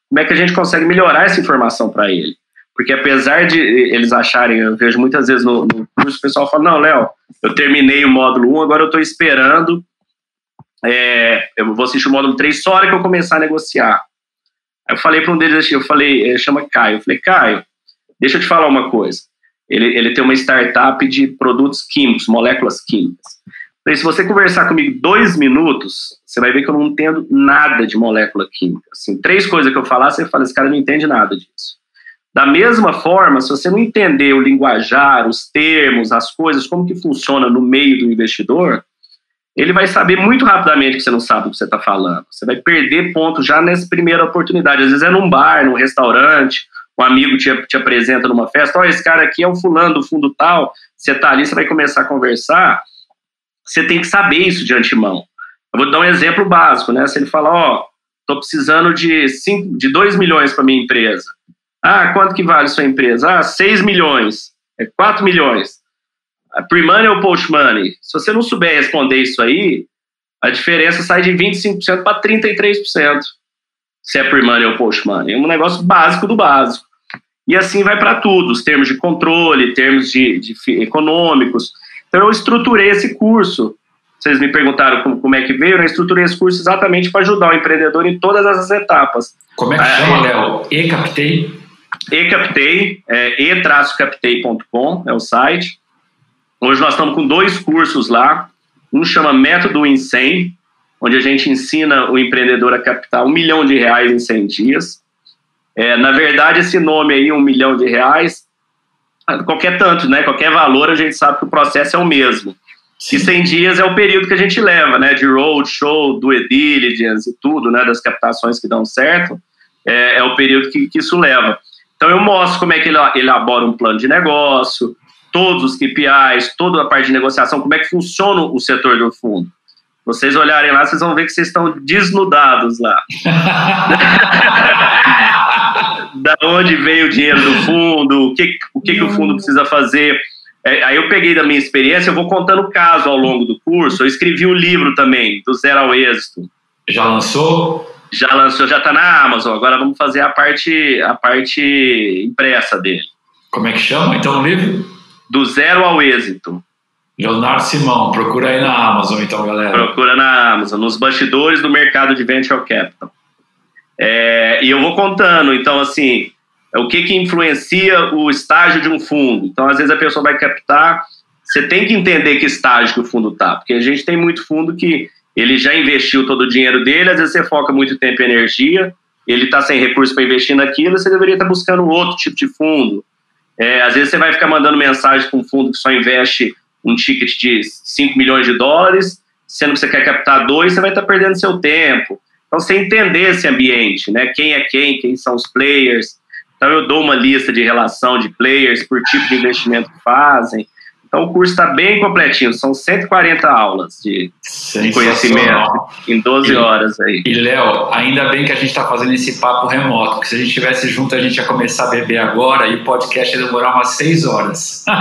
como é que a gente consegue melhorar essa informação para ele. Porque apesar de eles acharem, eu vejo muitas vezes no, no curso, o pessoal fala, não, Léo, eu terminei o módulo 1, agora eu estou esperando, é, eu vou assistir o módulo 3 só hora que eu começar a negociar. Aí eu falei para um deles, eu falei, ele chama Caio, eu falei, Caio, deixa eu te falar uma coisa. Ele, ele tem uma startup de produtos químicos, moléculas químicas. Falei, se você conversar comigo dois minutos, você vai ver que eu não entendo nada de molécula química. Assim, três coisas que eu falar, você fala, esse cara não entende nada disso. Da mesma forma, se você não entender o linguajar, os termos, as coisas, como que funciona no meio do investidor, ele vai saber muito rapidamente que você não sabe o que você está falando. Você vai perder ponto já nessa primeira oportunidade. Às vezes é num bar, num restaurante, um amigo te, te apresenta numa festa, olha, esse cara aqui é o fulano do fundo tal, você está ali, você vai começar a conversar, você tem que saber isso de antemão. Eu vou dar um exemplo básico, né? Se ele fala, ó, oh, estou precisando de, cinco, de 2 milhões para minha empresa. Ah, quanto que vale sua empresa? Ah, 6 milhões, é 4 milhões. Pre-money ou post-money? Se você não souber responder isso aí, a diferença sai de 25% para 33%. Se é pre-money ou post-money. É um negócio básico do básico. E assim vai para tudo, os termos de controle, termos de, de, econômicos. Então eu estruturei esse curso. Vocês me perguntaram como, como é que veio, eu estruturei esse curso exatamente para ajudar o empreendedor em todas essas etapas. Como é que chama, Léo? E captei? E-Captei, é, e-captei.com é o site. Hoje nós estamos com dois cursos lá. Um chama Método em 100, onde a gente ensina o empreendedor a captar um milhão de reais em 100 dias. É, na verdade, esse nome aí, um milhão de reais, qualquer tanto, né? Qualquer valor, a gente sabe que o processo é o mesmo. Sim. E 100 dias é o período que a gente leva, né? De roadshow, do diligence e tudo, né? Das captações que dão certo. É, é o período que, que isso leva. Então eu mostro como é que ele elabora um plano de negócio, todos os KPIs, toda a parte de negociação, como é que funciona o setor do fundo. Vocês olharem lá, vocês vão ver que vocês estão desnudados lá. da onde veio o dinheiro do fundo, o que o, que que o fundo precisa fazer. É, aí eu peguei da minha experiência, eu vou contando caso ao longo do curso. Eu escrevi um livro também, do zero ao êxito. Já lançou? Já lançou, já está na Amazon. Agora vamos fazer a parte, a parte impressa dele. Como é que chama então o livro? Do zero ao êxito. Leonardo Simão, procura aí na Amazon então, galera. Procura na Amazon, nos bastidores do mercado de venture capital. É, e eu vou contando, então assim, o que que influencia o estágio de um fundo. Então, às vezes a pessoa vai captar, você tem que entender que estágio que o fundo está, porque a gente tem muito fundo que ele já investiu todo o dinheiro dele, às vezes você foca muito tempo e energia, ele está sem recurso para investir naquilo, você deveria estar tá buscando outro tipo de fundo. É, às vezes você vai ficar mandando mensagem para um fundo que só investe um ticket de 5 milhões de dólares, sendo que você quer captar dois, você vai estar tá perdendo seu tempo. Então, você entender esse ambiente, né? Quem é quem, quem são os players. Então, eu dou uma lista de relação de players por tipo de investimento que fazem. Então o curso está bem completinho, são 140 aulas de, de conhecimento em 12 e, horas aí. E Léo, ainda bem que a gente está fazendo esse papo remoto, porque se a gente estivesse junto a gente ia começar a beber agora e o podcast ia demorar umas 6 horas.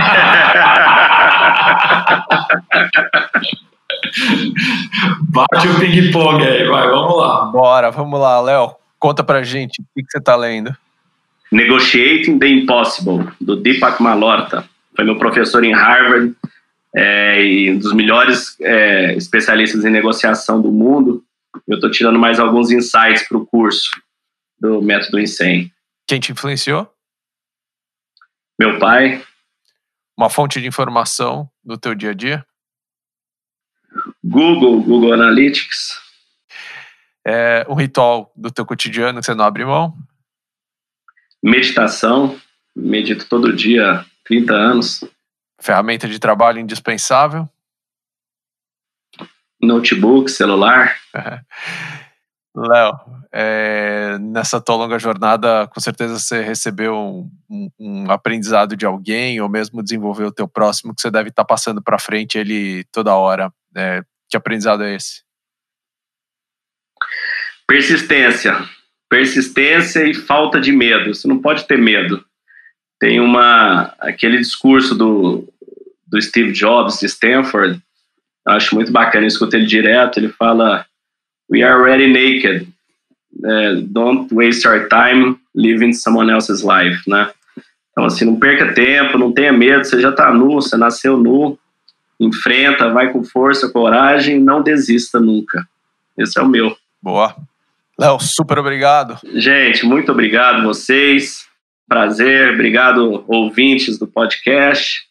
Bate o ping-pong aí, vai, vamos lá. Bora, vamos lá, Léo. Conta pra gente o que, que você está lendo. Negotiating the Impossible, do Deepak Malhotra foi meu professor em Harvard é, e um dos melhores é, especialistas em negociação do mundo. Eu estou tirando mais alguns insights para o curso do método Insane. Quem te influenciou? Meu pai. Uma fonte de informação do teu dia a dia? Google, Google Analytics. É um ritual do teu cotidiano que você não abre mão? Meditação, medito todo dia 30 anos. Ferramenta de trabalho indispensável? Notebook, celular. Léo, é, nessa tua longa jornada, com certeza você recebeu um, um, um, aprendizado de alguém, ou mesmo desenvolveu o teu próximo, que você deve estar passando para frente ele toda hora. É, que aprendizado é esse? Persistência. Persistência e falta de medo. Você não pode ter medo. Tem uma aquele discurso do, do Steve Jobs de Stanford, acho muito bacana, eu escutei ele direto, ele fala We are already naked. Uh, don't waste your time living someone else's life, né? Então, assim, não perca tempo, não tenha medo, você já está nu, você nasceu nu, enfrenta, vai com força, coragem, não desista nunca. Esse é o meu. Boa. Léo, super obrigado. Gente, muito obrigado vocês. Prazer, obrigado ouvintes do podcast.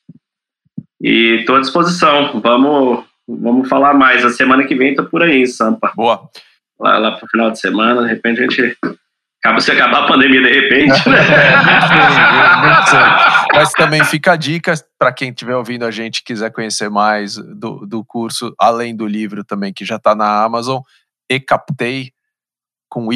E estou à disposição. Vamos, vamos falar mais. A semana que vem tô por aí em Sampa. Boa. Lá, lá pro final de semana, de repente a gente acaba se acabar a pandemia de repente. Né? Mas também fica a dica para quem estiver ouvindo a gente quiser conhecer mais do, do curso, além do livro também que já está na Amazon, e captei com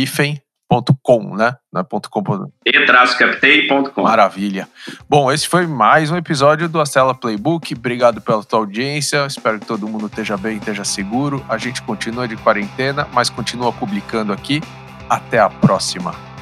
hífen.com, né? Não é ponto .com. E-captei.com. Maravilha. Bom, esse foi mais um episódio do Astela Playbook. Obrigado pela tua audiência. Espero que todo mundo esteja bem, esteja seguro. A gente continua de quarentena, mas continua publicando aqui. Até a próxima.